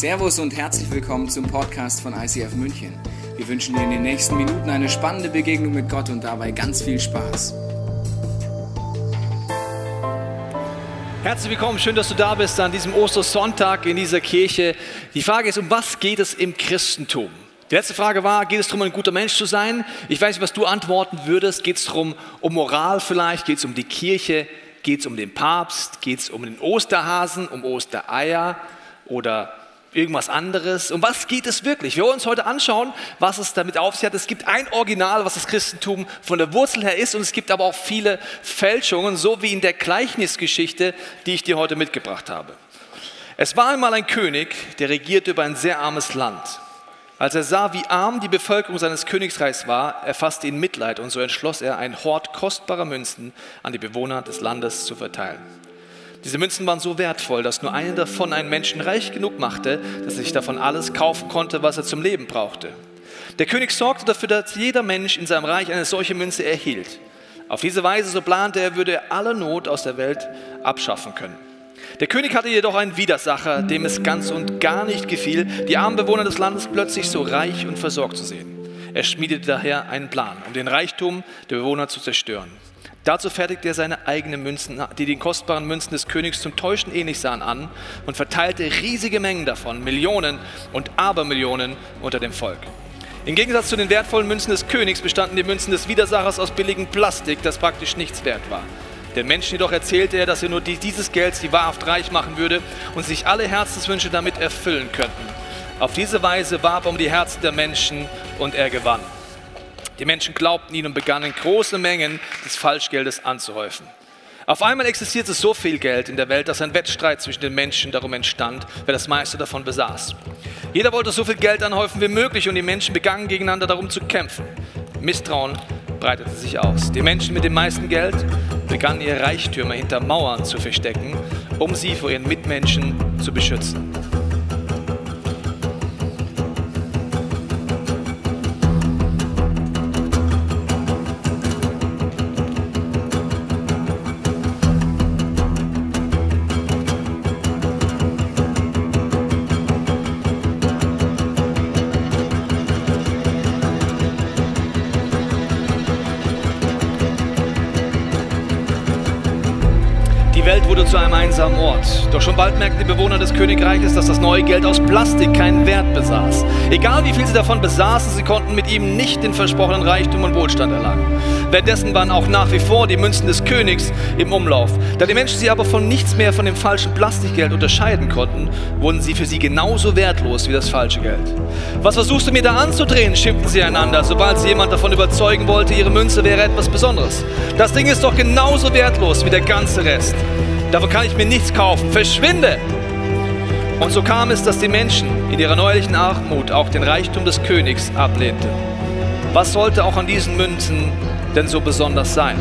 Servus und herzlich willkommen zum Podcast von ICF München. Wir wünschen dir in den nächsten Minuten eine spannende Begegnung mit Gott und dabei ganz viel Spaß. Herzlich willkommen, schön, dass du da bist an diesem Ostersonntag in dieser Kirche. Die Frage ist, um was geht es im Christentum? Die letzte Frage war, geht es darum, ein guter Mensch zu sein? Ich weiß nicht, was du antworten würdest. Geht es darum, um Moral vielleicht? Geht es um die Kirche? Geht es um den Papst? Geht es um den Osterhasen, um Ostereier oder irgendwas anderes? Um was geht es wirklich? Wir wollen uns heute anschauen, was es damit auf sich hat. Es gibt ein Original, was das Christentum von der Wurzel her ist und es gibt aber auch viele Fälschungen, so wie in der Gleichnisgeschichte, die ich dir heute mitgebracht habe. Es war einmal ein König, der regierte über ein sehr armes Land. Als er sah, wie arm die Bevölkerung seines Königreichs war, erfasste ihn Mitleid und so entschloss er, einen Hort kostbarer Münzen an die Bewohner des Landes zu verteilen. Diese Münzen waren so wertvoll, dass nur eine davon einen Menschen reich genug machte, dass er sich davon alles kaufen konnte, was er zum Leben brauchte. Der König sorgte dafür, dass jeder Mensch in seinem Reich eine solche Münze erhielt. Auf diese Weise, so plante er, würde er alle Not aus der Welt abschaffen können. Der König hatte jedoch einen Widersacher, dem es ganz und gar nicht gefiel, die armen Bewohner des Landes plötzlich so reich und versorgt zu sehen. Er schmiedete daher einen Plan, um den Reichtum der Bewohner zu zerstören. Dazu fertigte er seine eigenen Münzen, die den kostbaren Münzen des Königs zum Täuschen ähnlich sahen, an und verteilte riesige Mengen davon, Millionen und Abermillionen unter dem Volk. Im Gegensatz zu den wertvollen Münzen des Königs bestanden die Münzen des Widersachers aus billigem Plastik, das praktisch nichts wert war. Den Menschen jedoch erzählte er, dass er nur dieses Geld sie wahrhaft reich machen würde und sich alle Herzenswünsche damit erfüllen könnten. Auf diese Weise warb er um die Herzen der Menschen und er gewann. Die Menschen glaubten ihn und begannen große Mengen des Falschgeldes anzuhäufen. Auf einmal existierte so viel Geld in der Welt, dass ein Wettstreit zwischen den Menschen darum entstand, wer das meiste davon besaß. Jeder wollte so viel Geld anhäufen wie möglich und die Menschen begannen gegeneinander darum zu kämpfen. Misstrauen breitete sich aus. Die Menschen mit dem meisten Geld begannen ihre Reichtümer hinter Mauern zu verstecken, um sie vor ihren Mitmenschen zu beschützen. Zu einem einsamen Ort. Doch schon bald merkten die Bewohner des Königreiches, dass das neue Geld aus Plastik keinen Wert besaß. Egal wie viel sie davon besaßen, sie konnten mit ihm nicht den versprochenen Reichtum und Wohlstand erlangen. Währenddessen waren auch nach wie vor die Münzen des Königs im Umlauf. Da die Menschen sie aber von nichts mehr von dem falschen Plastikgeld unterscheiden konnten, wurden sie für sie genauso wertlos wie das falsche Geld. Was versuchst du mir da anzudrehen? schimpften sie einander, sobald sie jemand davon überzeugen wollte, ihre Münze wäre etwas Besonderes. Das Ding ist doch genauso wertlos wie der ganze Rest. Davon kann ich mir nichts kaufen. Verschwinde! Und so kam es, dass die Menschen in ihrer neuerlichen Armut auch den Reichtum des Königs ablehnten. Was sollte auch an diesen Münzen denn so besonders sein?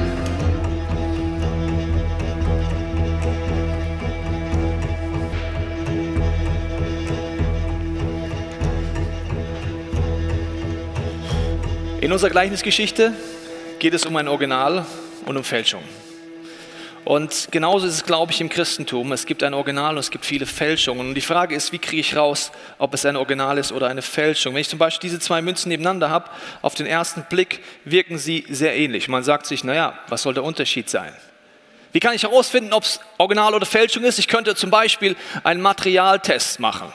In unserer Gleichnisgeschichte geht es um ein Original und um Fälschung. Und genauso ist es, glaube ich, im Christentum. Es gibt ein Original und es gibt viele Fälschungen. Und die Frage ist, wie kriege ich raus, ob es ein Original ist oder eine Fälschung? Wenn ich zum Beispiel diese zwei Münzen nebeneinander habe, auf den ersten Blick wirken sie sehr ähnlich. Man sagt sich, naja, was soll der Unterschied sein? Wie kann ich herausfinden, ob es Original oder Fälschung ist? Ich könnte zum Beispiel einen Materialtest machen.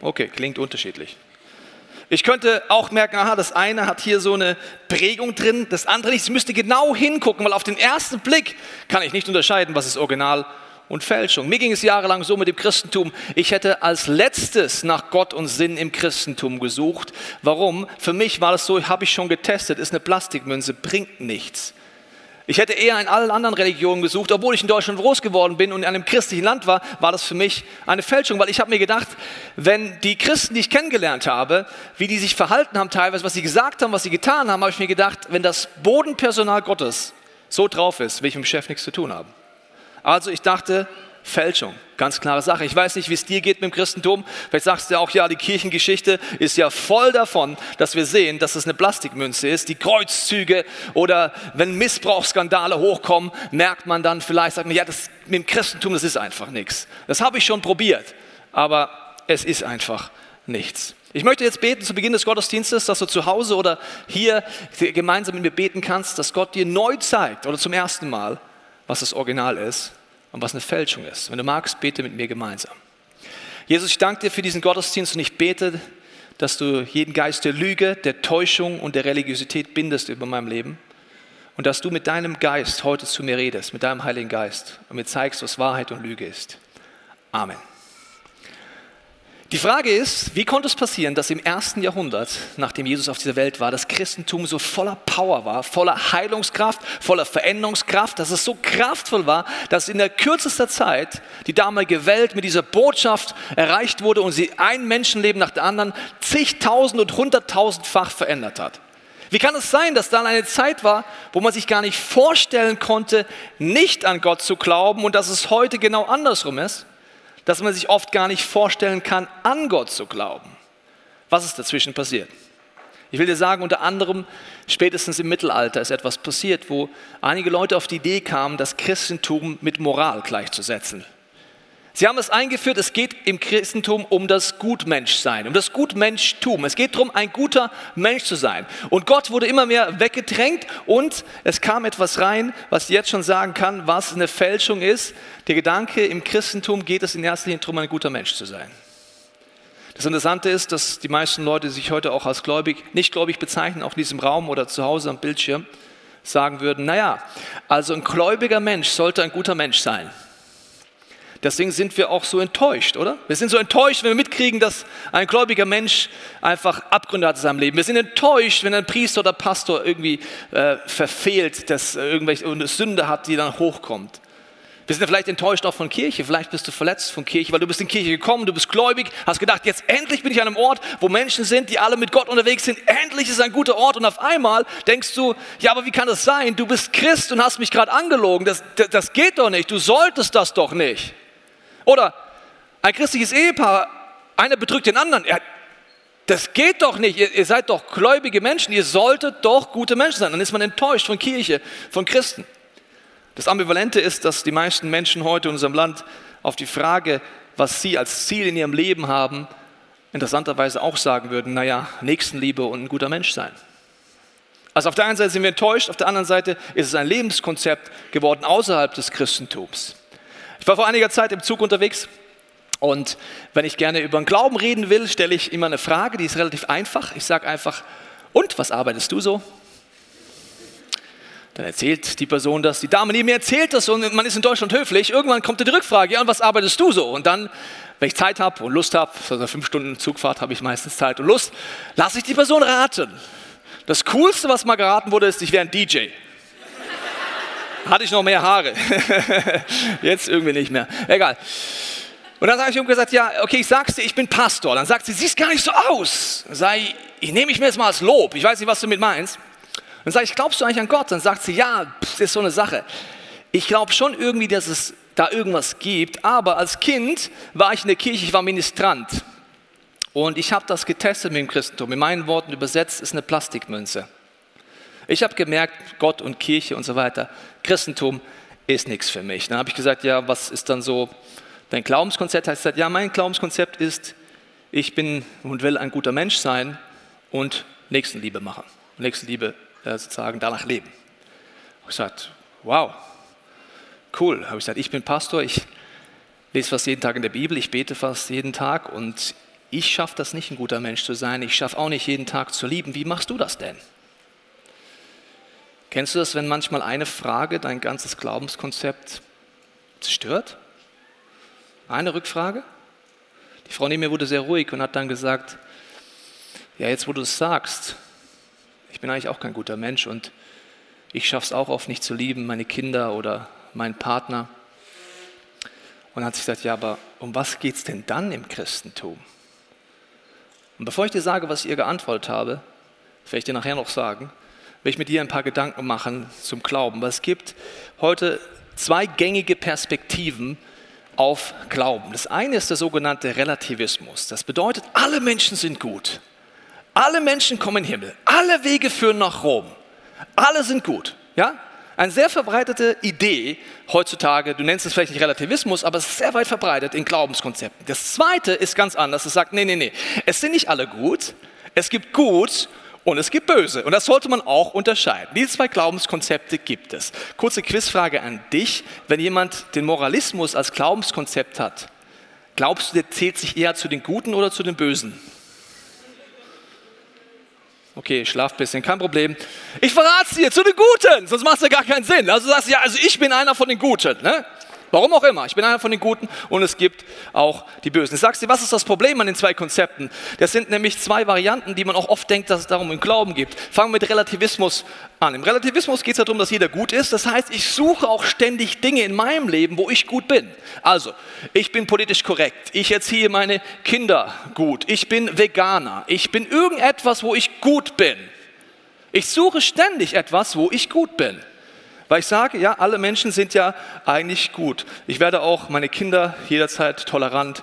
Okay, klingt unterschiedlich. Ich könnte auch merken, aha, das eine hat hier so eine Prägung drin, das andere nicht. Ich müsste genau hingucken, weil auf den ersten Blick kann ich nicht unterscheiden, was ist Original und Fälschung. Mir ging es jahrelang so mit dem Christentum. Ich hätte als letztes nach Gott und Sinn im Christentum gesucht. Warum? Für mich war das so, habe ich schon getestet, ist eine Plastikmünze, bringt nichts. Ich hätte eher in allen anderen Religionen gesucht, obwohl ich in Deutschland groß geworden bin und in einem christlichen Land war, war das für mich eine Fälschung, weil ich habe mir gedacht, wenn die Christen, die ich kennengelernt habe, wie die sich verhalten haben teilweise, was sie gesagt haben, was sie getan haben, habe ich mir gedacht, wenn das Bodenpersonal Gottes so drauf ist, will ich mit dem Chef nichts zu tun haben. Also ich dachte, Fälschung. Ganz klare Sache. Ich weiß nicht, wie es dir geht mit dem Christentum. Vielleicht sagst du auch, ja, die Kirchengeschichte ist ja voll davon, dass wir sehen, dass es eine Plastikmünze ist. Die Kreuzzüge oder wenn Missbrauchsskandale hochkommen, merkt man dann vielleicht, sagt man, ja, das mit dem Christentum, das ist einfach nichts. Das habe ich schon probiert, aber es ist einfach nichts. Ich möchte jetzt beten zu Beginn des Gottesdienstes, dass du zu Hause oder hier gemeinsam mit mir beten kannst, dass Gott dir neu zeigt oder zum ersten Mal, was das Original ist und was eine Fälschung ist. Wenn du magst, bete mit mir gemeinsam. Jesus, ich danke dir für diesen Gottesdienst und ich bete, dass du jeden Geist der Lüge, der Täuschung und der Religiosität bindest über meinem Leben und dass du mit deinem Geist heute zu mir redest, mit deinem Heiligen Geist und mir zeigst, was Wahrheit und Lüge ist. Amen. Die Frage ist, wie konnte es passieren, dass im ersten Jahrhundert, nachdem Jesus auf dieser Welt war, das Christentum so voller Power war, voller Heilungskraft, voller Veränderungskraft, dass es so kraftvoll war, dass in der kürzester Zeit die damalige Welt mit dieser Botschaft erreicht wurde und sie ein Menschenleben nach dem anderen zigtausend und hunderttausendfach verändert hat. Wie kann es sein, dass dann eine Zeit war, wo man sich gar nicht vorstellen konnte, nicht an Gott zu glauben und dass es heute genau andersrum ist? Dass man sich oft gar nicht vorstellen kann, an Gott zu glauben. Was ist dazwischen passiert? Ich will dir sagen, unter anderem spätestens im Mittelalter ist etwas passiert, wo einige Leute auf die Idee kamen, das Christentum mit Moral gleichzusetzen. Sie haben es eingeführt, es geht im Christentum um das Gutmenschsein, um das Gutmenschtum. Es geht darum, ein guter Mensch zu sein. Und Gott wurde immer mehr weggedrängt und es kam etwas rein, was ich jetzt schon sagen kann, was eine Fälschung ist. Der Gedanke, im Christentum geht es in erster Linie darum, ein guter Mensch zu sein. Das Interessante ist, dass die meisten Leute sich heute auch als gläubig, nicht gläubig bezeichnen, auch in diesem Raum oder zu Hause am Bildschirm, sagen würden, naja, also ein gläubiger Mensch sollte ein guter Mensch sein. Deswegen sind wir auch so enttäuscht, oder? Wir sind so enttäuscht, wenn wir mitkriegen, dass ein gläubiger Mensch einfach Abgründe hat in seinem Leben. Wir sind enttäuscht, wenn ein Priester oder Pastor irgendwie äh, verfehlt, dass irgendwelche eine Sünde hat, die dann hochkommt. Wir sind vielleicht enttäuscht auch von Kirche. Vielleicht bist du verletzt von Kirche, weil du bist in Kirche gekommen, du bist gläubig, hast gedacht, jetzt endlich bin ich an einem Ort, wo Menschen sind, die alle mit Gott unterwegs sind. Endlich ist ein guter Ort. Und auf einmal denkst du, ja, aber wie kann das sein? Du bist Christ und hast mich gerade angelogen. Das, das, das geht doch nicht. Du solltest das doch nicht. Oder ein christliches Ehepaar, einer betrügt den anderen. Ja, das geht doch nicht. Ihr, ihr seid doch gläubige Menschen. Ihr solltet doch gute Menschen sein. Dann ist man enttäuscht von Kirche, von Christen. Das Ambivalente ist, dass die meisten Menschen heute in unserem Land auf die Frage, was sie als Ziel in ihrem Leben haben, interessanterweise auch sagen würden, naja, Nächstenliebe und ein guter Mensch sein. Also auf der einen Seite sind wir enttäuscht, auf der anderen Seite ist es ein Lebenskonzept geworden außerhalb des Christentums. Ich war vor einiger Zeit im Zug unterwegs und wenn ich gerne über den Glauben reden will, stelle ich immer eine Frage, die ist relativ einfach. Ich sage einfach, und was arbeitest du so? Dann erzählt die Person das, die Dame neben mir erzählt das und man ist in Deutschland höflich. Irgendwann kommt die Rückfrage, ja, und was arbeitest du so? Und dann, wenn ich Zeit habe und Lust habe, also fünf Stunden Zugfahrt habe ich meistens Zeit und Lust, lasse ich die Person raten. Das Coolste, was mal geraten wurde, ist, ich wäre ein DJ hatte ich noch mehr Haare. Jetzt irgendwie nicht mehr. Egal. Und dann habe ich ihm gesagt, ja, okay, ich sag's dir, ich bin Pastor. Dann sagt sie, siehst gar nicht so aus. Sage ich, ich nehme mich mir jetzt mal als Lob. Ich weiß nicht, was du mit meinst. Dann sage ich, glaubst du eigentlich an Gott? Dann sagt sie, ja, das ist so eine Sache. Ich glaube schon irgendwie, dass es da irgendwas gibt, aber als Kind war ich in der Kirche, ich war Ministrant. Und ich habe das getestet mit dem Christentum. In meinen Worten übersetzt ist eine Plastikmünze. Ich habe gemerkt, Gott und Kirche und so weiter, Christentum ist nichts für mich. Dann habe ich gesagt, ja, was ist dann so dein Glaubenskonzept? Heißt ja, mein Glaubenskonzept ist, ich bin und will ein guter Mensch sein und Nächstenliebe machen. Nächstenliebe äh, sozusagen danach leben. Ich gesagt, wow, cool. Habe ich gesagt, ich bin Pastor, ich lese fast jeden Tag in der Bibel, ich bete fast jeden Tag und ich schaffe das nicht, ein guter Mensch zu sein. Ich schaffe auch nicht jeden Tag zu lieben. Wie machst du das denn? Kennst du das, wenn manchmal eine Frage dein ganzes Glaubenskonzept zerstört? Eine Rückfrage? Die Frau neben mir wurde sehr ruhig und hat dann gesagt, ja, jetzt wo du es sagst, ich bin eigentlich auch kein guter Mensch und ich schaffe es auch oft nicht zu lieben, meine Kinder oder meinen Partner. Und hat sie gesagt, ja, aber um was geht es denn dann im Christentum? Und bevor ich dir sage, was ich ihr geantwortet habe, werde ich dir nachher noch sagen, will ich mit dir ein paar Gedanken machen zum Glauben. Weil es gibt heute zwei gängige Perspektiven auf Glauben. Das eine ist der sogenannte Relativismus. Das bedeutet, alle Menschen sind gut. Alle Menschen kommen in den Himmel. Alle Wege führen nach Rom. Alle sind gut. Ja? Eine sehr verbreitete Idee heutzutage, du nennst es vielleicht nicht Relativismus, aber es ist sehr weit verbreitet in Glaubenskonzepten. Das zweite ist ganz anders. Es sagt, nee, nee, nee, es sind nicht alle gut. Es gibt gut und es gibt böse. Und das sollte man auch unterscheiden. Diese zwei Glaubenskonzepte gibt es. Kurze Quizfrage an dich. Wenn jemand den Moralismus als Glaubenskonzept hat, glaubst du, der zählt sich eher zu den Guten oder zu den Bösen? Okay, schlaf ein bisschen, kein Problem. Ich verrate es dir, zu den Guten, sonst macht es ja gar keinen Sinn. Also sagst du, ja, also ich bin einer von den Guten. Ne? Warum auch immer. Ich bin einer von den Guten und es gibt auch die Bösen. Ich sag's dir, was ist das Problem an den zwei Konzepten? Das sind nämlich zwei Varianten, die man auch oft denkt, dass es darum im Glauben gibt. Fangen wir mit Relativismus an. Im Relativismus geht es darum, dass jeder gut ist. Das heißt, ich suche auch ständig Dinge in meinem Leben, wo ich gut bin. Also, ich bin politisch korrekt. Ich erziehe meine Kinder gut. Ich bin Veganer. Ich bin irgendetwas, wo ich gut bin. Ich suche ständig etwas, wo ich gut bin. Weil ich sage, ja, alle Menschen sind ja eigentlich gut. Ich werde auch meine Kinder jederzeit tolerant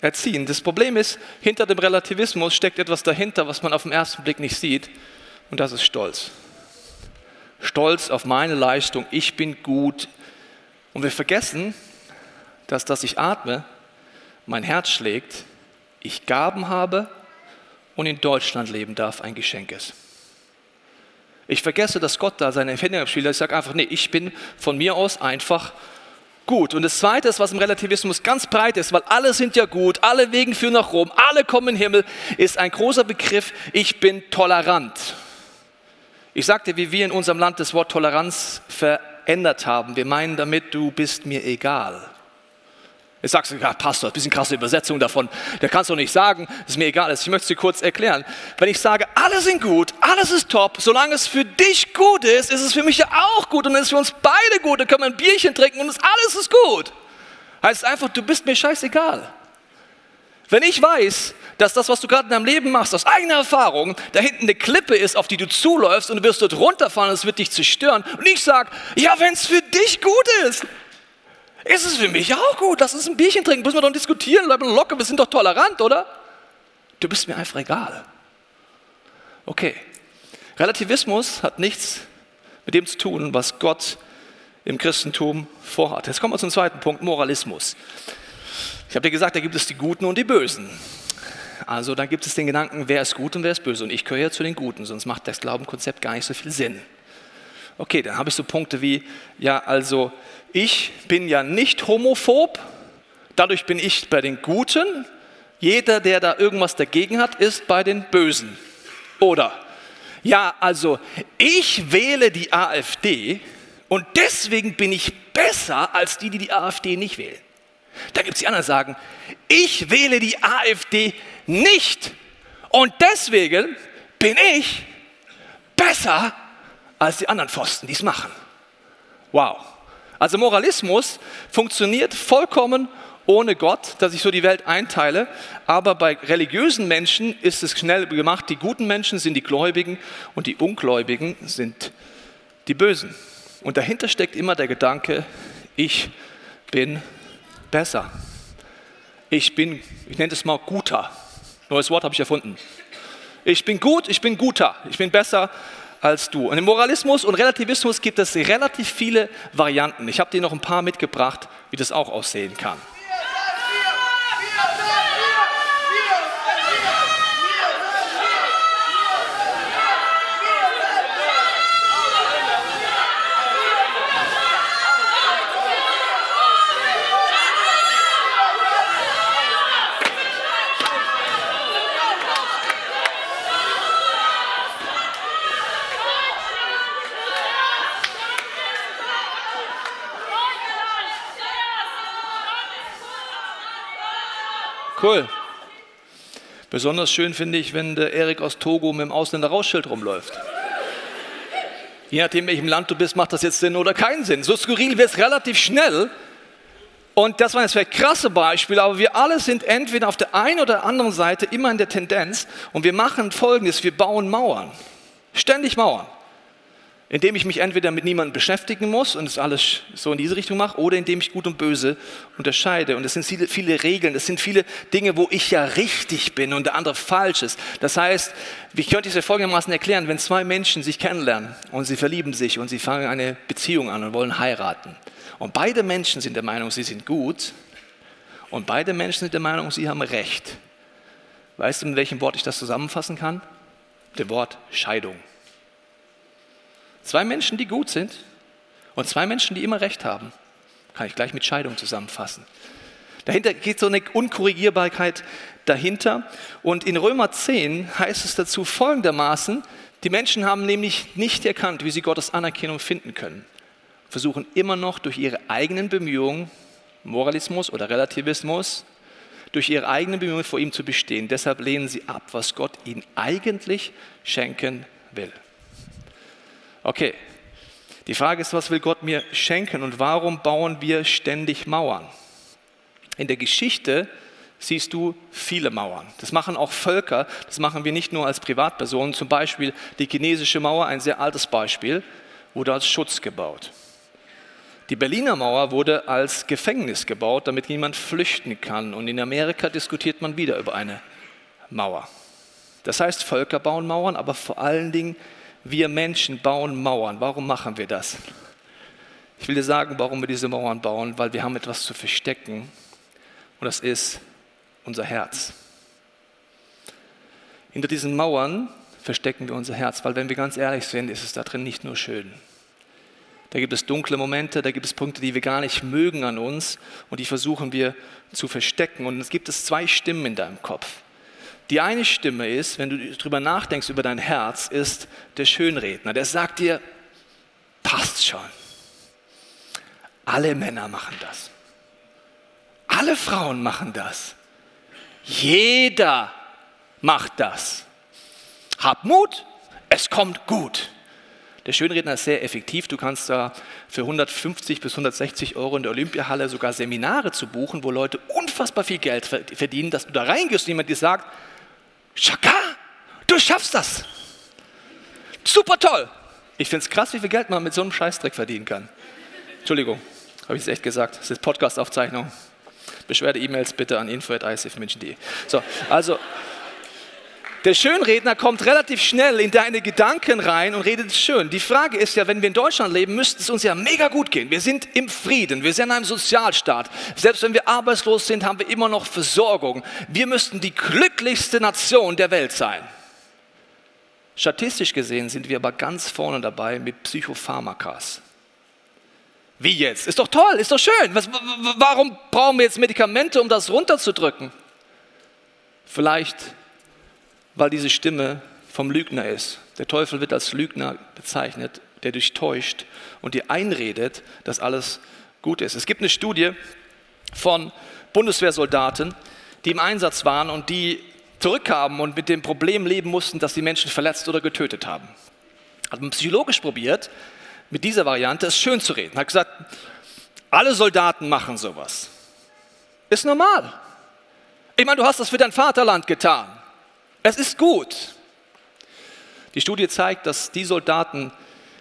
erziehen. Das Problem ist, hinter dem Relativismus steckt etwas dahinter, was man auf den ersten Blick nicht sieht. Und das ist Stolz. Stolz auf meine Leistung. Ich bin gut. Und wir vergessen, dass das ich atme, mein Herz schlägt, ich Gaben habe und in Deutschland leben darf, ein Geschenk ist. Ich vergesse, dass Gott da seine Empfindung spielt. Ich sage einfach, nee, ich bin von mir aus einfach gut. Und das Zweite ist, was im Relativismus ganz breit ist, weil alle sind ja gut, alle Wegen führen nach Rom, alle kommen in den Himmel, ist ein großer Begriff, ich bin tolerant. Ich sagte, wie wir in unserem Land das Wort Toleranz verändert haben. Wir meinen damit, du bist mir egal. Jetzt sagst du, ja, Pastor, ein bisschen krasse Übersetzung davon. Der kannst du nicht sagen, ist mir egal. Ich möchte es dir kurz erklären. Wenn ich sage, alle sind gut, alles ist top, solange es für dich gut ist, ist es für mich ja auch gut und dann ist es für uns beide gut. Dann können wir ein Bierchen trinken und alles ist gut. Heißt einfach, du bist mir scheißegal. Wenn ich weiß, dass das, was du gerade in deinem Leben machst, aus eigener Erfahrung, da hinten eine Klippe ist, auf die du zuläufst und du wirst dort runterfahren und es wird dich zerstören. Und ich sage, ja, wenn es für dich gut ist, ist es für mich auch gut. Lass uns ein Bierchen trinken, müssen wir doch diskutieren, bleiben locker, wir sind doch tolerant, oder? Du bist mir einfach egal. Okay. Relativismus hat nichts mit dem zu tun, was Gott im Christentum vorhat. Jetzt kommen wir zum zweiten Punkt, Moralismus. Ich habe dir gesagt, da gibt es die Guten und die Bösen. Also da gibt es den Gedanken, wer ist gut und wer ist böse. Und ich gehöre ja zu den Guten, sonst macht das Glaubenkonzept gar nicht so viel Sinn. Okay, dann habe ich so Punkte wie, ja, also ich bin ja nicht homophob, dadurch bin ich bei den Guten. Jeder, der da irgendwas dagegen hat, ist bei den Bösen. Oder, ja, also ich wähle die AfD und deswegen bin ich besser als die, die die AfD nicht wählen. Da gibt es die anderen, die sagen, ich wähle die AfD nicht und deswegen bin ich besser als die anderen Pfosten, die es machen. Wow. Also Moralismus funktioniert vollkommen ohne Gott, dass ich so die Welt einteile. Aber bei religiösen Menschen ist es schnell gemacht. Die guten Menschen sind die Gläubigen und die Ungläubigen sind die Bösen. Und dahinter steckt immer der Gedanke, ich bin besser. Ich bin, ich nenne es mal guter. Neues Wort habe ich erfunden. Ich bin gut, ich bin guter, ich bin besser als du. Und im Moralismus und Relativismus gibt es relativ viele Varianten. Ich habe dir noch ein paar mitgebracht, wie das auch aussehen kann. Cool. Besonders schön finde ich, wenn der Erik aus Togo mit dem Ausländer-Rausschild rumläuft. Je nachdem, in welchem Land du bist, macht das jetzt Sinn oder keinen Sinn. So skurril wird es relativ schnell. Und das waren jetzt vielleicht krasse Beispiele, aber wir alle sind entweder auf der einen oder anderen Seite immer in der Tendenz und wir machen Folgendes, wir bauen Mauern. Ständig Mauern. Indem ich mich entweder mit niemandem beschäftigen muss und es alles so in diese Richtung mache, oder indem ich Gut und Böse unterscheide. Und es sind viele, viele Regeln, es sind viele Dinge, wo ich ja richtig bin und der andere falsch ist. Das heißt, wie könnte ich es folgendermaßen erklären, wenn zwei Menschen sich kennenlernen und sie verlieben sich und sie fangen eine Beziehung an und wollen heiraten. Und beide Menschen sind der Meinung, sie sind gut und beide Menschen sind der Meinung, sie haben Recht. Weißt du, mit welchem Wort ich das zusammenfassen kann? Dem Wort Scheidung. Zwei Menschen, die gut sind und zwei Menschen, die immer Recht haben, kann ich gleich mit Scheidung zusammenfassen. Dahinter geht so eine Unkorrigierbarkeit dahinter. Und in Römer 10 heißt es dazu folgendermaßen, die Menschen haben nämlich nicht erkannt, wie sie Gottes Anerkennung finden können, versuchen immer noch durch ihre eigenen Bemühungen, Moralismus oder Relativismus, durch ihre eigenen Bemühungen vor ihm zu bestehen. Deshalb lehnen sie ab, was Gott ihnen eigentlich schenken will. Okay, die Frage ist, was will Gott mir schenken und warum bauen wir ständig Mauern? In der Geschichte siehst du viele Mauern. Das machen auch Völker, das machen wir nicht nur als Privatpersonen. Zum Beispiel die chinesische Mauer, ein sehr altes Beispiel, wurde als Schutz gebaut. Die Berliner Mauer wurde als Gefängnis gebaut, damit niemand flüchten kann. Und in Amerika diskutiert man wieder über eine Mauer. Das heißt, Völker bauen Mauern, aber vor allen Dingen wir Menschen bauen Mauern. Warum machen wir das? Ich will dir sagen, warum wir diese Mauern bauen, weil wir haben etwas zu verstecken und das ist unser Herz. Hinter diesen Mauern verstecken wir unser Herz, weil wenn wir ganz ehrlich sind, ist es da drin nicht nur schön. Da gibt es dunkle Momente, da gibt es Punkte, die wir gar nicht mögen an uns und die versuchen wir zu verstecken. Und es gibt es zwei Stimmen in deinem Kopf. Die eine Stimme ist, wenn du darüber nachdenkst, über dein Herz, ist der Schönredner. Der sagt dir, passt schon. Alle Männer machen das. Alle Frauen machen das. Jeder macht das. Hab Mut, es kommt gut. Der Schönredner ist sehr effektiv. Du kannst da für 150 bis 160 Euro in der Olympiahalle sogar Seminare zu buchen, wo Leute unfassbar viel Geld verdienen, dass du da reingehst und jemand dir sagt, Chaka, du schaffst das. Super toll. Ich finde es krass, wie viel Geld man mit so einem Scheißdreck verdienen kann. Entschuldigung, habe ich es echt gesagt. Das ist Podcast-Aufzeichnung. Beschwerde-E-Mails bitte an info.isfmünchen.de. So, also der Schönredner kommt relativ schnell in deine Gedanken rein und redet schön. Die Frage ist ja, wenn wir in Deutschland leben, müsste es uns ja mega gut gehen. Wir sind im Frieden, wir sind in einem Sozialstaat. Selbst wenn wir arbeitslos sind, haben wir immer noch Versorgung. Wir müssten die glücklichste Nation der Welt sein. Statistisch gesehen sind wir aber ganz vorne dabei mit Psychopharmakas. Wie jetzt? Ist doch toll, ist doch schön. Was, warum brauchen wir jetzt Medikamente, um das runterzudrücken? Vielleicht weil diese Stimme vom Lügner ist. Der Teufel wird als Lügner bezeichnet, der dich täuscht und dir einredet, dass alles gut ist. Es gibt eine Studie von Bundeswehrsoldaten, die im Einsatz waren und die zurückkamen und mit dem Problem leben mussten, dass sie Menschen verletzt oder getötet haben. Hat man psychologisch probiert, mit dieser Variante es schön zu reden. Hat gesagt, alle Soldaten machen sowas. Ist normal. Ich meine, du hast das für dein Vaterland getan. Es ist gut. Die Studie zeigt, dass die Soldaten,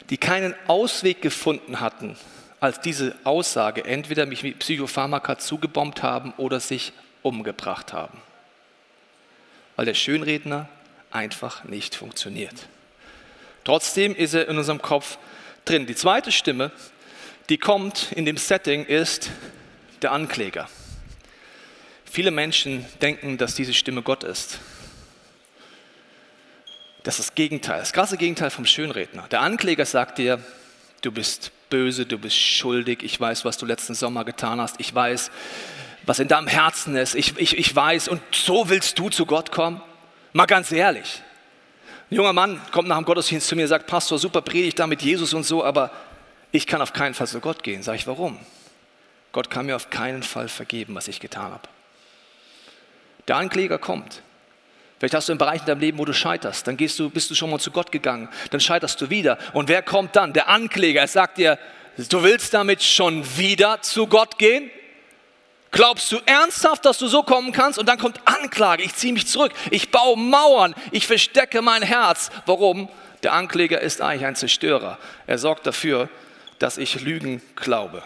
die keinen Ausweg gefunden hatten, als diese Aussage entweder mich mit Psychopharmaka zugebombt haben oder sich umgebracht haben. Weil der Schönredner einfach nicht funktioniert. Trotzdem ist er in unserem Kopf drin. Die zweite Stimme, die kommt in dem Setting, ist der Ankläger. Viele Menschen denken, dass diese Stimme Gott ist. Das ist das Gegenteil, das krasse Gegenteil vom Schönredner. Der Ankläger sagt dir, du bist böse, du bist schuldig, ich weiß, was du letzten Sommer getan hast, ich weiß, was in deinem Herzen ist, ich, ich, ich weiß, und so willst du zu Gott kommen? Mal ganz ehrlich. Ein junger Mann kommt nach dem Gottesdienst zu mir und sagt, Pastor, super Predigt da mit Jesus und so, aber ich kann auf keinen Fall zu Gott gehen. Sag ich, warum? Gott kann mir auf keinen Fall vergeben, was ich getan habe. Der Ankläger kommt. Vielleicht hast du einen Bereich in deinem Leben, wo du scheiterst. Dann gehst du, bist du schon mal zu Gott gegangen. Dann scheiterst du wieder. Und wer kommt dann? Der Ankläger. Er sagt dir, du willst damit schon wieder zu Gott gehen? Glaubst du ernsthaft, dass du so kommen kannst? Und dann kommt Anklage. Ich ziehe mich zurück. Ich baue Mauern. Ich verstecke mein Herz. Warum? Der Ankläger ist eigentlich ein Zerstörer. Er sorgt dafür, dass ich Lügen glaube.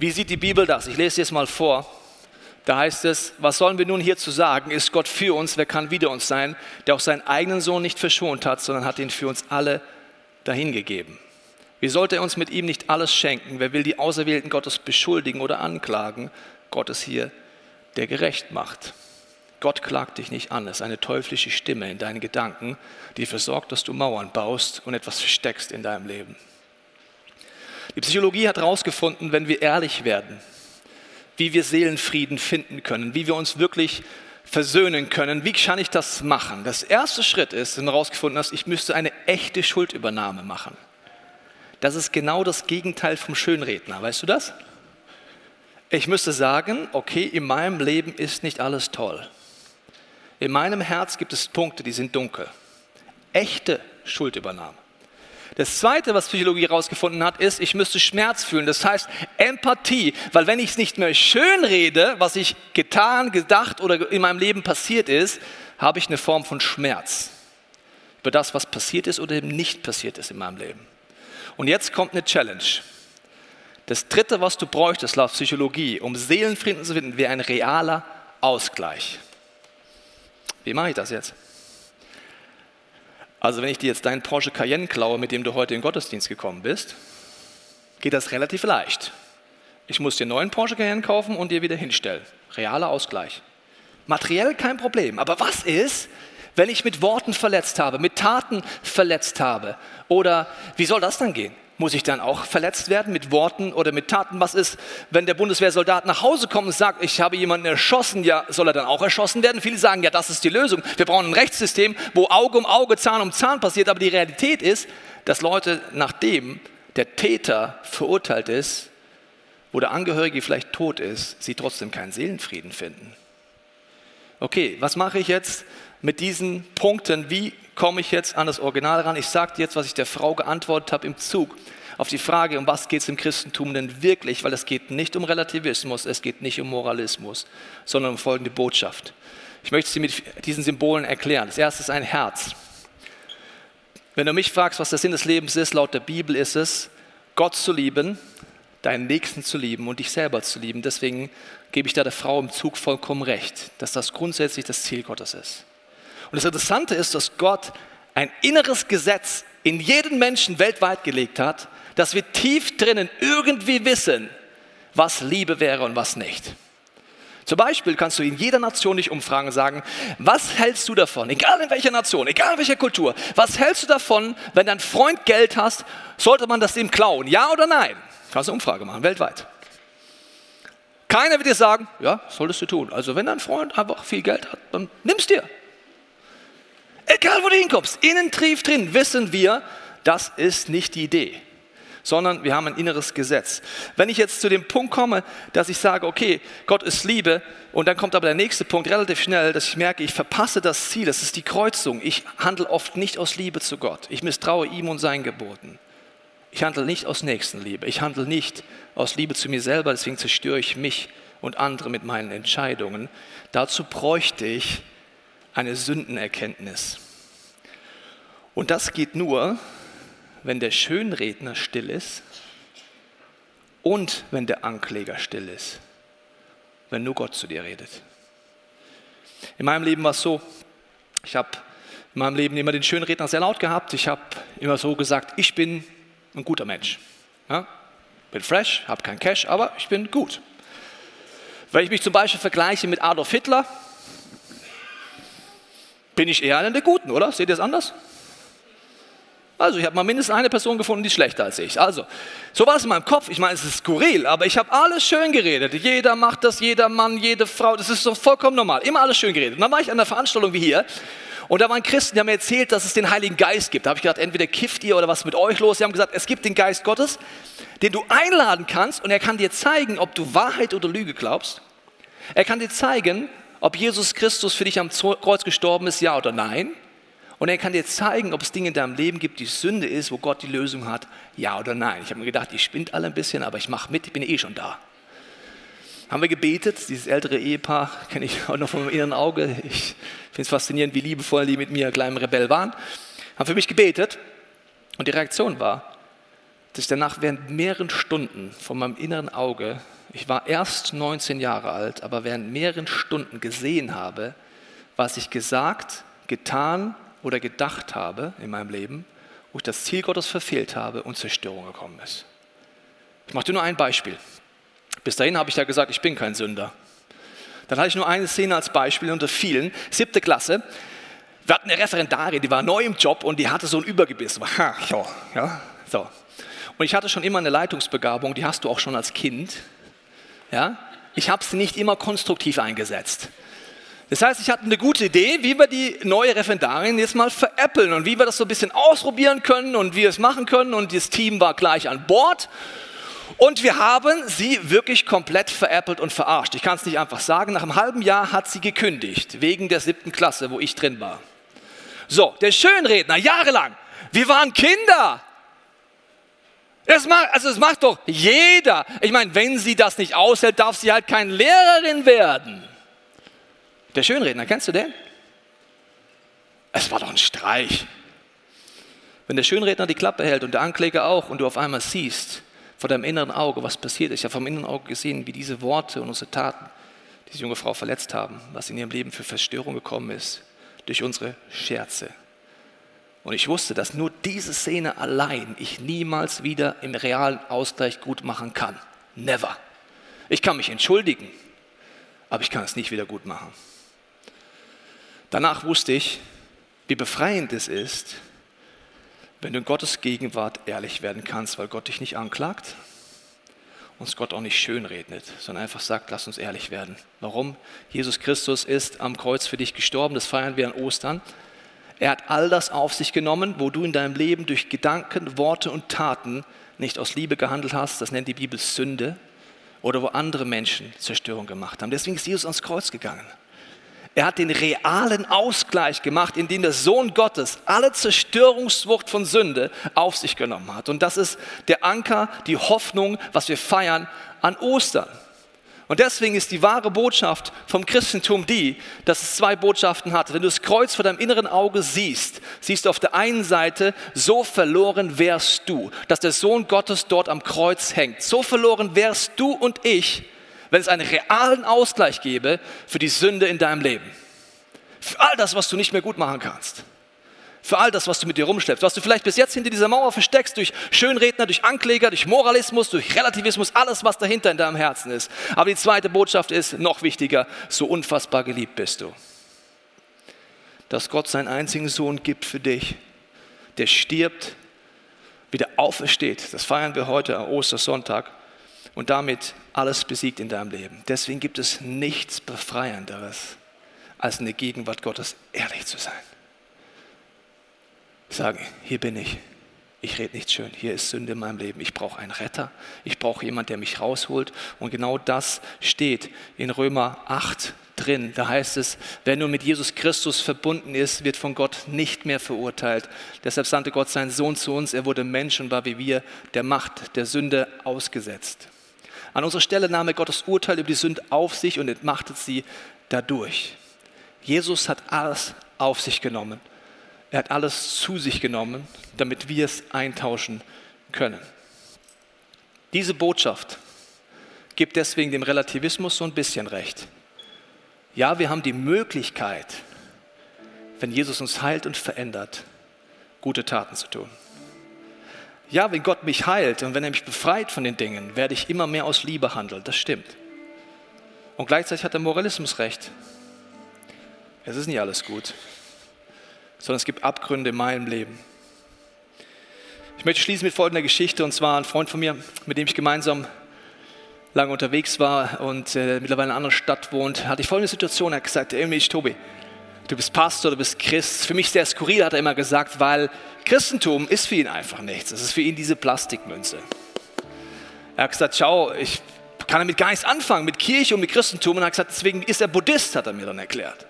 Wie sieht die Bibel das? Ich lese jetzt mal vor. Da heißt es, was sollen wir nun hierzu sagen? Ist Gott für uns? Wer kann wider uns sein? Der auch seinen eigenen Sohn nicht verschont hat, sondern hat ihn für uns alle dahingegeben. Wie sollte er uns mit ihm nicht alles schenken? Wer will die Auserwählten Gottes beschuldigen oder anklagen? Gott ist hier, der gerecht macht. Gott klagt dich nicht an. Es ist eine teuflische Stimme in deinen Gedanken, die dafür sorgt, dass du Mauern baust und etwas versteckst in deinem Leben. Die Psychologie hat herausgefunden, wenn wir ehrlich werden, wie wir Seelenfrieden finden können, wie wir uns wirklich versöhnen können. Wie kann ich das machen? Das erste Schritt ist, wenn du herausgefunden hast, ich müsste eine echte Schuldübernahme machen. Das ist genau das Gegenteil vom Schönredner. Weißt du das? Ich müsste sagen, okay, in meinem Leben ist nicht alles toll. In meinem Herz gibt es Punkte, die sind dunkel. Echte Schuldübernahme. Das Zweite, was Psychologie herausgefunden hat, ist, ich müsste Schmerz fühlen. Das heißt Empathie, weil wenn ich es nicht mehr schön rede, was ich getan, gedacht oder in meinem Leben passiert ist, habe ich eine Form von Schmerz über das, was passiert ist oder eben nicht passiert ist in meinem Leben. Und jetzt kommt eine Challenge. Das Dritte, was du bräuchtest laut Psychologie, um Seelenfrieden zu finden, wäre ein realer Ausgleich. Wie mache ich das jetzt? Also wenn ich dir jetzt deinen Porsche Cayenne klaue, mit dem du heute in den Gottesdienst gekommen bist, geht das relativ leicht. Ich muss dir einen neuen Porsche Cayenne kaufen und dir wieder hinstellen. Realer Ausgleich. Materiell kein Problem. Aber was ist, wenn ich mit Worten verletzt habe, mit Taten verletzt habe? Oder wie soll das dann gehen? Muss ich dann auch verletzt werden mit Worten oder mit Taten? Was ist, wenn der Bundeswehrsoldat nach Hause kommt und sagt, ich habe jemanden erschossen, ja, soll er dann auch erschossen werden? Viele sagen, ja, das ist die Lösung. Wir brauchen ein Rechtssystem, wo Auge um Auge, Zahn um Zahn passiert. Aber die Realität ist, dass Leute, nachdem der Täter verurteilt ist, wo der Angehörige vielleicht tot ist, sie trotzdem keinen Seelenfrieden finden. Okay, was mache ich jetzt mit diesen Punkten? Wie komme ich jetzt an das Original ran. Ich sage dir jetzt, was ich der Frau geantwortet habe im Zug auf die Frage, um was geht es im Christentum denn wirklich, weil es geht nicht um Relativismus, es geht nicht um Moralismus, sondern um folgende Botschaft. Ich möchte sie mit diesen Symbolen erklären. Das erste ist ein Herz. Wenn du mich fragst, was der Sinn des Lebens ist, laut der Bibel ist es, Gott zu lieben, deinen Nächsten zu lieben und dich selber zu lieben. Deswegen gebe ich da der Frau im Zug vollkommen recht, dass das grundsätzlich das Ziel Gottes ist. Und das Interessante ist, dass Gott ein inneres Gesetz in jeden Menschen weltweit gelegt hat, dass wir tief drinnen irgendwie wissen, was Liebe wäre und was nicht. Zum Beispiel kannst du in jeder Nation dich umfragen und sagen, was hältst du davon, egal in welcher Nation, egal in welcher Kultur, was hältst du davon, wenn dein Freund Geld hast, sollte man das ihm klauen, ja oder nein? Kannst du eine Umfrage machen, weltweit. Keiner wird dir sagen, ja, solltest du tun. Also wenn dein Freund einfach viel Geld hat, dann nimm's dir. Egal, wo du hinkommst, innen tief drin wissen wir, das ist nicht die Idee, sondern wir haben ein inneres Gesetz. Wenn ich jetzt zu dem Punkt komme, dass ich sage, okay, Gott ist Liebe, und dann kommt aber der nächste Punkt relativ schnell, dass ich merke, ich verpasse das Ziel, das ist die Kreuzung. Ich handle oft nicht aus Liebe zu Gott. Ich misstraue ihm und seinen Geboten. Ich handle nicht aus Nächstenliebe. Ich handle nicht aus Liebe zu mir selber, deswegen zerstöre ich mich und andere mit meinen Entscheidungen. Dazu bräuchte ich eine Sündenerkenntnis. Und das geht nur, wenn der Schönredner still ist und wenn der Ankläger still ist, wenn nur Gott zu dir redet. In meinem Leben war es so, ich habe in meinem Leben immer den Schönredner sehr laut gehabt. Ich habe immer so gesagt, ich bin ein guter Mensch. Ja? Bin fresh, habe kein Cash, aber ich bin gut. Wenn ich mich zum Beispiel vergleiche mit Adolf Hitler, bin ich eher einer der Guten, oder? Seht ihr es anders? Also, ich habe mal mindestens eine Person gefunden, die ist schlechter als ich. Also, so war es in meinem Kopf. Ich meine, es ist skurril, aber ich habe alles schön geredet. Jeder macht das, jeder Mann, jede Frau, das ist doch vollkommen normal. Immer alles schön geredet. Und dann war ich an einer Veranstaltung wie hier und da waren Christen, die haben mir erzählt, dass es den Heiligen Geist gibt. Da habe ich gedacht, entweder kifft ihr oder was mit euch los. Sie haben gesagt, es gibt den Geist Gottes, den du einladen kannst und er kann dir zeigen, ob du Wahrheit oder Lüge glaubst. Er kann dir zeigen, ob Jesus Christus für dich am Kreuz gestorben ist, ja oder nein. Und er kann dir zeigen, ob es Dinge in deinem Leben gibt, die Sünde ist, wo Gott die Lösung hat, ja oder nein. Ich habe mir gedacht, ihr spinnt alle ein bisschen, aber ich mache mit, ich bin eh schon da. haben wir gebetet. Dieses ältere Ehepaar kenne ich auch noch von meinem inneren Auge. Ich finde es faszinierend, wie liebevoll die mit mir kleinem Rebell waren. Haben für mich gebetet und die Reaktion war, dass ich danach während mehreren Stunden von meinem inneren Auge, ich war erst 19 Jahre alt, aber während mehreren Stunden gesehen habe, was ich gesagt, getan oder gedacht habe in meinem Leben, wo ich das Ziel Gottes verfehlt habe und Zerstörung gekommen ist. Ich mache dir nur ein Beispiel. Bis dahin habe ich ja gesagt, ich bin kein Sünder. Dann hatte ich nur eine Szene als Beispiel unter vielen. Siebte Klasse. Wir hatten eine Referendarin, die war neu im Job und die hatte so ein Übergebiss. So, ja, so. Und ich hatte schon immer eine Leitungsbegabung, die hast du auch schon als Kind. Ja? Ich habe sie nicht immer konstruktiv eingesetzt. Das heißt, ich hatte eine gute Idee, wie wir die neue Referendarin jetzt mal veräppeln und wie wir das so ein bisschen ausprobieren können und wie wir es machen können. Und das Team war gleich an Bord. Und wir haben sie wirklich komplett veräppelt und verarscht. Ich kann es nicht einfach sagen. Nach einem halben Jahr hat sie gekündigt, wegen der siebten Klasse, wo ich drin war. So, der Schönredner, jahrelang. Wir waren Kinder. Das macht, also das macht doch jeder. Ich meine, wenn sie das nicht aushält, darf sie halt keine Lehrerin werden. Der Schönredner, kennst du den? Es war doch ein Streich. Wenn der Schönredner die Klappe hält und der Ankläger auch und du auf einmal siehst vor deinem inneren Auge, was passiert ist. Ich habe vom inneren Auge gesehen, wie diese Worte und unsere Taten diese junge Frau verletzt haben, was in ihrem Leben für Verstörung gekommen ist durch unsere Scherze. Und ich wusste, dass nur diese Szene allein ich niemals wieder im realen Ausgleich gut machen kann. Never. Ich kann mich entschuldigen, aber ich kann es nicht wieder gut machen. Danach wusste ich, wie befreiend es ist, wenn du in Gottes Gegenwart ehrlich werden kannst, weil Gott dich nicht anklagt, uns Gott auch nicht schönredet, sondern einfach sagt, lass uns ehrlich werden. Warum? Jesus Christus ist am Kreuz für dich gestorben, das feiern wir an Ostern. Er hat all das auf sich genommen, wo du in deinem Leben durch Gedanken, Worte und Taten nicht aus Liebe gehandelt hast, das nennt die Bibel Sünde, oder wo andere Menschen Zerstörung gemacht haben. Deswegen ist Jesus ans Kreuz gegangen. Er hat den realen Ausgleich gemacht, indem der Sohn Gottes alle Zerstörungswucht von Sünde auf sich genommen hat. Und das ist der Anker, die Hoffnung, was wir feiern an Ostern. Und deswegen ist die wahre Botschaft vom Christentum die, dass es zwei Botschaften hat. Wenn du das Kreuz vor deinem inneren Auge siehst, siehst du auf der einen Seite, so verloren wärst du, dass der Sohn Gottes dort am Kreuz hängt. So verloren wärst du und ich, wenn es einen realen Ausgleich gäbe für die Sünde in deinem Leben. Für all das, was du nicht mehr gut machen kannst. Für all das, was du mit dir rumschleppst, was du vielleicht bis jetzt hinter dieser Mauer versteckst, durch Schönredner, durch Ankläger, durch Moralismus, durch Relativismus, alles, was dahinter in deinem Herzen ist. Aber die zweite Botschaft ist noch wichtiger, so unfassbar geliebt bist du. Dass Gott seinen einzigen Sohn gibt für dich, der stirbt, wieder aufersteht. Das feiern wir heute am Ostersonntag und damit alles besiegt in deinem Leben. Deswegen gibt es nichts Befreienderes, als in der Gegenwart Gottes ehrlich zu sein. Sagen, hier bin ich. Ich rede nicht schön. Hier ist Sünde in meinem Leben. Ich brauche einen Retter. Ich brauche jemanden, der mich rausholt. Und genau das steht in Römer 8 drin. Da heißt es, wer nur mit Jesus Christus verbunden ist, wird von Gott nicht mehr verurteilt. Deshalb sandte Gott seinen Sohn zu uns. Er wurde Mensch und war wie wir der Macht der Sünde ausgesetzt. An unserer Stelle nahm er Gottes Urteil über die Sünde auf sich und entmachtet sie dadurch. Jesus hat alles auf sich genommen. Er hat alles zu sich genommen, damit wir es eintauschen können. Diese Botschaft gibt deswegen dem Relativismus so ein bisschen recht. Ja, wir haben die Möglichkeit, wenn Jesus uns heilt und verändert, gute Taten zu tun. Ja, wenn Gott mich heilt und wenn er mich befreit von den Dingen, werde ich immer mehr aus Liebe handeln. Das stimmt. Und gleichzeitig hat der Moralismus recht. Es ist nicht alles gut, sondern es gibt Abgründe in meinem Leben. Ich möchte schließen mit folgender Geschichte und zwar ein Freund von mir, mit dem ich gemeinsam lange unterwegs war und äh, mittlerweile in einer anderen Stadt wohnt, hatte ich folgende Situation. Er hat gesagt, ey Tobi, du bist Pastor, du bist Christ. Für mich sehr skurril, hat er immer gesagt, weil Christentum ist für ihn einfach nichts. Es ist für ihn diese Plastikmünze. Er hat gesagt, schau, ich kann damit gar nichts anfangen, mit Kirche und mit Christentum. Und er hat gesagt, deswegen ist er Buddhist, hat er mir dann erklärt.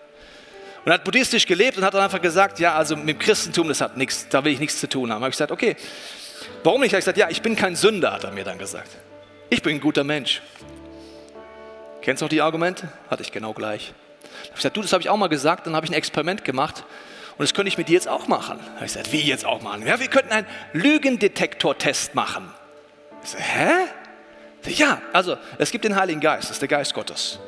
Und hat buddhistisch gelebt und hat dann einfach gesagt, ja, also mit dem Christentum, das hat nichts, da will ich nichts zu tun haben. Habe ich gesagt, okay, warum nicht? Er hat gesagt, ja, ich bin kein Sünder, hat er mir dann gesagt. Ich bin ein guter Mensch. Kennst du noch die Argumente? Hatte ich genau gleich. Habe ich gesagt, du, das habe ich auch mal gesagt, dann habe ich ein Experiment gemacht und das könnte ich mit dir jetzt auch machen. Habe ich gesagt, wie jetzt auch machen? Ja, wir könnten einen Lügendetektor-Test machen. Ich sage, hä? Ja, also es gibt den Heiligen Geist, das ist der Geist Gottes.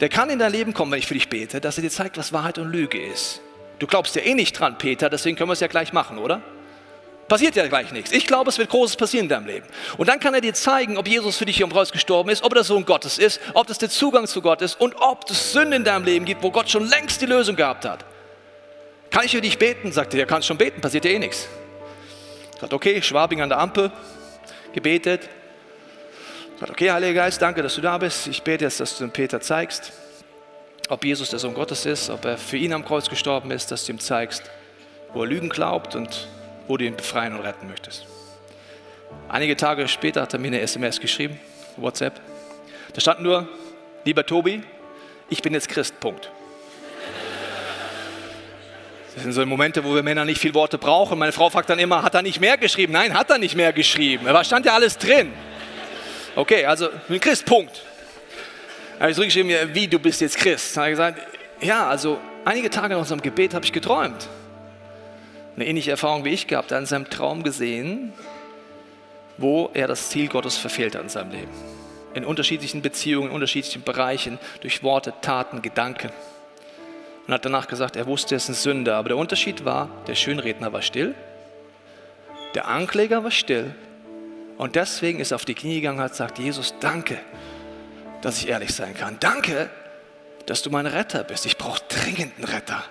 Der kann in dein Leben kommen, wenn ich für dich bete, dass er dir zeigt, was Wahrheit und Lüge ist. Du glaubst ja eh nicht dran, Peter, deswegen können wir es ja gleich machen, oder? Passiert ja gleich nichts. Ich glaube, es wird Großes passieren in deinem Leben. Und dann kann er dir zeigen, ob Jesus für dich hier am Kreuz gestorben ist, ob er der Sohn Gottes ist, ob das der Zugang zu Gott ist und ob es Sünde in deinem Leben gibt, wo Gott schon längst die Lösung gehabt hat. Kann ich für dich beten? Sagt er, ja, kannst schon beten, passiert ja eh nichts. Sagt, okay, Schwabing an der Ampel, gebetet. Okay, Heiliger Geist, danke, dass du da bist. Ich bete jetzt, dass du dem Peter zeigst, ob Jesus der Sohn Gottes ist, ob er für ihn am Kreuz gestorben ist, dass du ihm zeigst, wo er Lügen glaubt und wo du ihn befreien und retten möchtest. Einige Tage später hat er mir eine SMS geschrieben, WhatsApp. Da stand nur, lieber Tobi, ich bin jetzt Christ, Punkt. Das sind so Momente, wo wir Männer nicht viel Worte brauchen. Meine Frau fragt dann immer, hat er nicht mehr geschrieben? Nein, hat er nicht mehr geschrieben. Aber stand ja alles drin. Okay, also ich bin Christ, Punkt. Da habe ich zurückgeschrieben, wie, du bist jetzt Christ? Da habe ich gesagt, ja, also einige Tage nach unserem Gebet habe ich geträumt eine ähnliche Erfahrung wie ich gehabt, er hat in seinem Traum gesehen, wo er das Ziel Gottes verfehlt hat in seinem Leben. In unterschiedlichen Beziehungen, in unterschiedlichen Bereichen, durch Worte, Taten, Gedanken. Und hat danach gesagt, er wusste, er ist ein Sünder. Aber der Unterschied war, der Schönredner war still, der Ankläger war still. Und deswegen ist er auf die Knie gegangen und hat gesagt, Jesus, danke, dass ich ehrlich sein kann. Danke, dass du mein Retter bist. Ich brauche dringend einen Retter.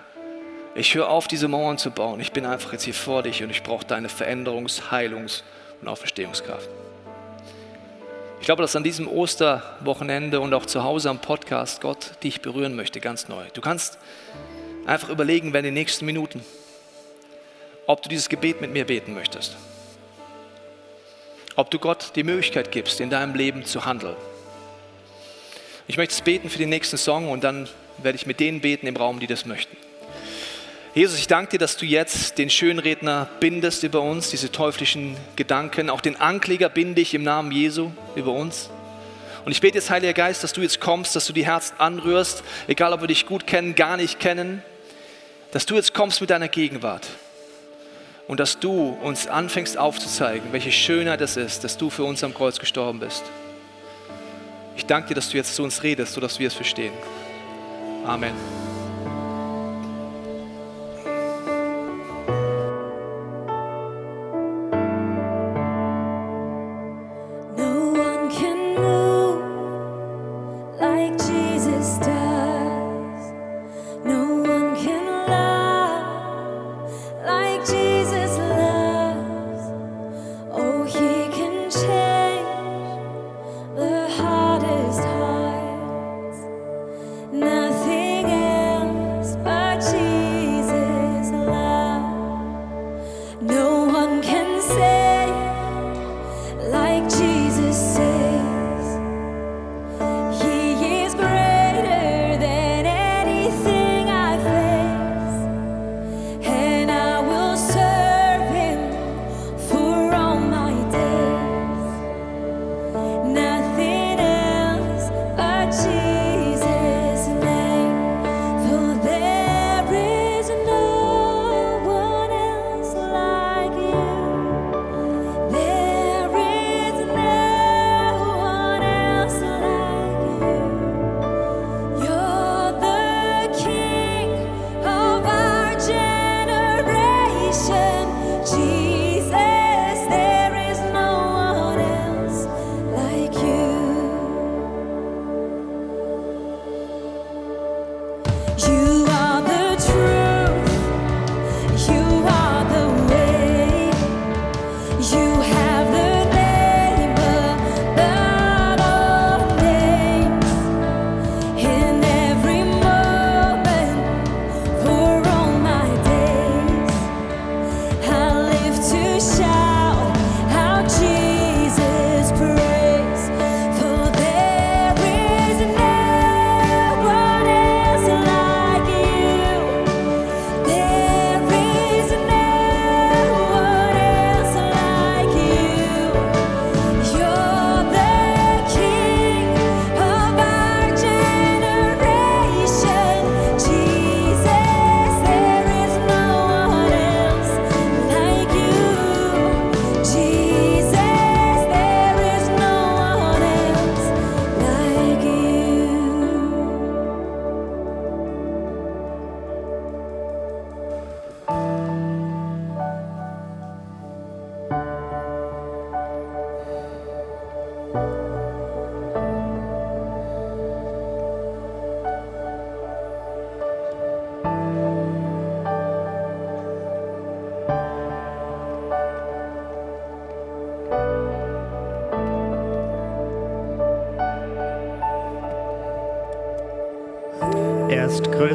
Ich höre auf, diese Mauern zu bauen. Ich bin einfach jetzt hier vor dich und ich brauche deine Veränderungs-, Heilungs- und Auferstehungskraft. Ich glaube, dass an diesem Osterwochenende und auch zu Hause am Podcast Gott dich berühren möchte, ganz neu. Du kannst einfach überlegen, wenn in den nächsten Minuten, ob du dieses Gebet mit mir beten möchtest. Ob du Gott die Möglichkeit gibst, in deinem Leben zu handeln. Ich möchte es beten für den nächsten Song und dann werde ich mit denen beten im Raum, die das möchten. Jesus, ich danke dir, dass du jetzt den Schönredner bindest über uns, diese teuflischen Gedanken. Auch den Ankläger binde ich im Namen Jesu über uns. Und ich bete jetzt, Heiliger Geist, dass du jetzt kommst, dass du die Herzen anrührst, egal ob wir dich gut kennen, gar nicht kennen, dass du jetzt kommst mit deiner Gegenwart und dass du uns anfängst aufzuzeigen, welche Schönheit es ist, dass du für uns am Kreuz gestorben bist. Ich danke dir, dass du jetzt zu uns redest, sodass wir es verstehen. Amen.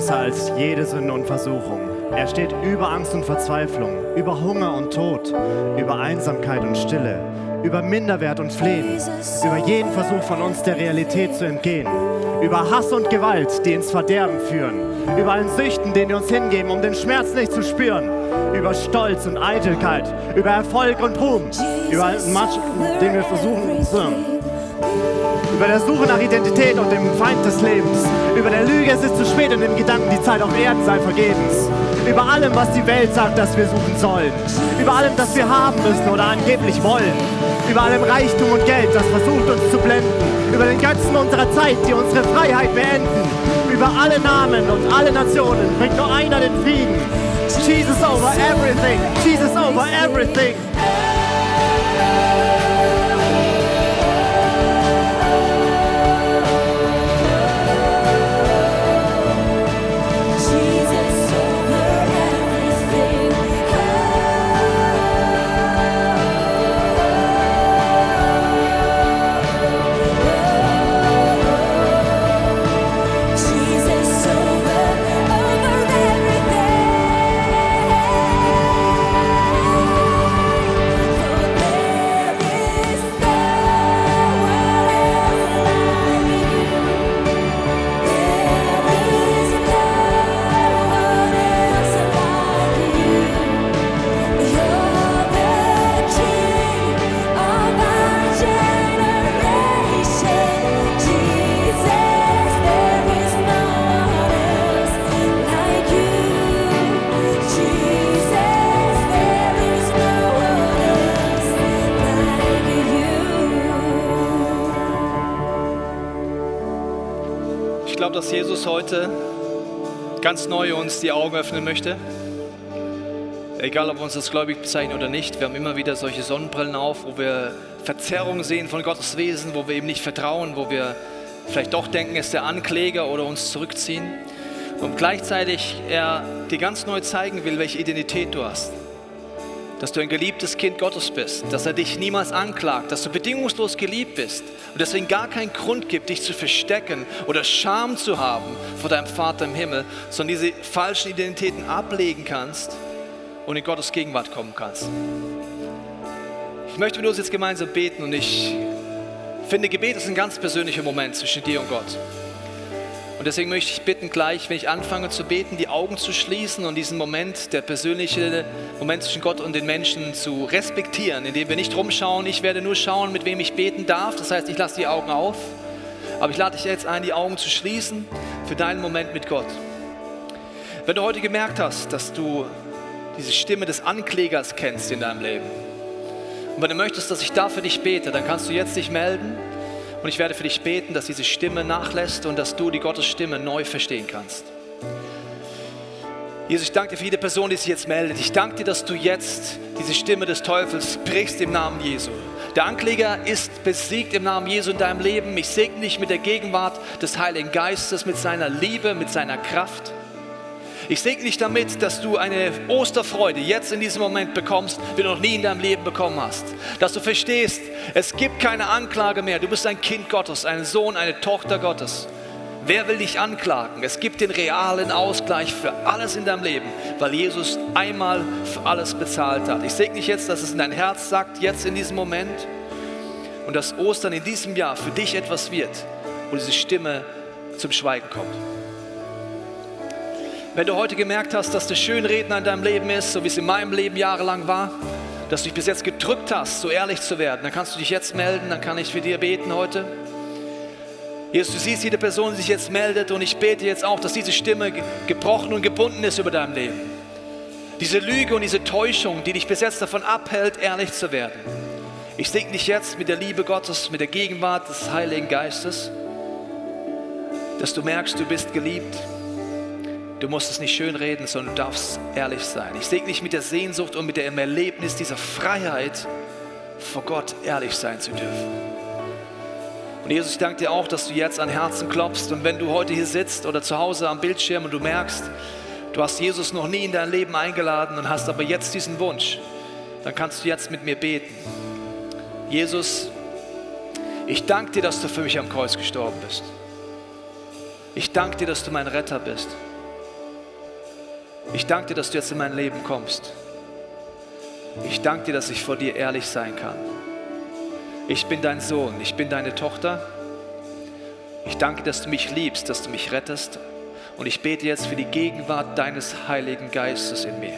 Größer als jede Sünde und Versuchung. Er steht über Angst und Verzweiflung, über Hunger und Tod, über Einsamkeit und Stille, über Minderwert und Flehen, über jeden Versuch von uns der Realität zu entgehen, über Hass und Gewalt, die ins Verderben führen, über allen Süchten, denen wir uns hingeben, um den Schmerz nicht zu spüren, über Stolz und Eitelkeit, über Erfolg und Ruhm, über allen Matsch, den wir versuchen zu über der Suche nach Identität und dem Feind des Lebens, über der Lüge, es ist zu spät und dem Gedanken, die Zeit auf Erden sei vergebens, über allem, was die Welt sagt, dass wir suchen sollen, über allem, das wir haben müssen oder angeblich wollen, über allem Reichtum und Geld, das versucht uns zu blenden, über den Götzen unserer Zeit, die unsere Freiheit beenden, über alle Namen und alle Nationen bringt nur einer den Frieden. Jesus over everything, Jesus over everything. Dass Jesus heute ganz neu uns die Augen öffnen möchte. Egal, ob wir uns das gläubig bezeichnen oder nicht, wir haben immer wieder solche Sonnenbrillen auf, wo wir Verzerrungen sehen von Gottes Wesen, wo wir ihm nicht vertrauen, wo wir vielleicht doch denken, er ist der Ankläger oder uns zurückziehen. Und gleichzeitig er dir ganz neu zeigen will, welche Identität du hast. Dass du ein geliebtes Kind Gottes bist, dass er dich niemals anklagt, dass du bedingungslos geliebt bist und deswegen gar keinen Grund gibt, dich zu verstecken oder Scham zu haben vor deinem Vater im Himmel, sondern diese falschen Identitäten ablegen kannst und in Gottes Gegenwart kommen kannst. Ich möchte mit uns jetzt gemeinsam beten und ich finde, Gebet ist ein ganz persönlicher Moment zwischen dir und Gott. Und deswegen möchte ich bitten, gleich, wenn ich anfange zu beten, die Augen zu schließen und diesen Moment, der persönliche Moment zwischen Gott und den Menschen zu respektieren, indem wir nicht rumschauen. Ich werde nur schauen, mit wem ich beten darf. Das heißt, ich lasse die Augen auf. Aber ich lade dich jetzt ein, die Augen zu schließen für deinen Moment mit Gott. Wenn du heute gemerkt hast, dass du diese Stimme des Anklägers kennst in deinem Leben und wenn du möchtest, dass ich da für dich bete, dann kannst du jetzt dich melden und ich werde für dich beten, dass diese Stimme nachlässt und dass du die Gottes Stimme neu verstehen kannst. Jesus, ich danke dir für jede Person, die sich jetzt meldet. Ich danke dir, dass du jetzt diese Stimme des Teufels brichst im Namen Jesu. Der Ankläger ist besiegt im Namen Jesu in deinem Leben. Ich segne dich mit der Gegenwart des Heiligen Geistes, mit seiner Liebe, mit seiner Kraft. Ich segne dich damit, dass du eine Osterfreude jetzt in diesem Moment bekommst, wie du noch nie in deinem Leben bekommen hast. Dass du verstehst, es gibt keine Anklage mehr. Du bist ein Kind Gottes, ein Sohn, eine Tochter Gottes. Wer will dich anklagen? Es gibt den realen Ausgleich für alles in deinem Leben, weil Jesus einmal für alles bezahlt hat. Ich segne dich jetzt, dass es in dein Herz sagt, jetzt in diesem Moment. Und dass Ostern in diesem Jahr für dich etwas wird, wo diese Stimme zum Schweigen kommt. Wenn du heute gemerkt hast, dass das Schönreden in deinem Leben ist, so wie es in meinem Leben jahrelang war, dass du dich bis jetzt gedrückt hast, so ehrlich zu werden, dann kannst du dich jetzt melden, dann kann ich für dir beten heute. Jesus, du siehst jede Person, die sich jetzt meldet und ich bete jetzt auch, dass diese Stimme ge- gebrochen und gebunden ist über deinem Leben. Diese Lüge und diese Täuschung, die dich bis jetzt davon abhält, ehrlich zu werden. Ich segne dich jetzt mit der Liebe Gottes, mit der Gegenwart des Heiligen Geistes, dass du merkst, du bist geliebt. Du musst es nicht schön reden, sondern du darfst ehrlich sein. Ich segne dich mit der Sehnsucht und mit dem Erlebnis dieser Freiheit, vor Gott ehrlich sein zu dürfen. Und Jesus, ich danke dir auch, dass du jetzt an Herzen klopfst. Und wenn du heute hier sitzt oder zu Hause am Bildschirm und du merkst, du hast Jesus noch nie in dein Leben eingeladen und hast aber jetzt diesen Wunsch, dann kannst du jetzt mit mir beten. Jesus, ich danke dir, dass du für mich am Kreuz gestorben bist. Ich danke dir, dass du mein Retter bist. Ich danke dir, dass du jetzt in mein Leben kommst. Ich danke dir, dass ich vor dir ehrlich sein kann. Ich bin dein Sohn, ich bin deine Tochter. Ich danke, dass du mich liebst, dass du mich rettest. Und ich bete jetzt für die Gegenwart deines Heiligen Geistes in mir,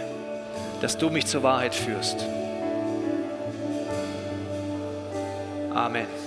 dass du mich zur Wahrheit führst. Amen.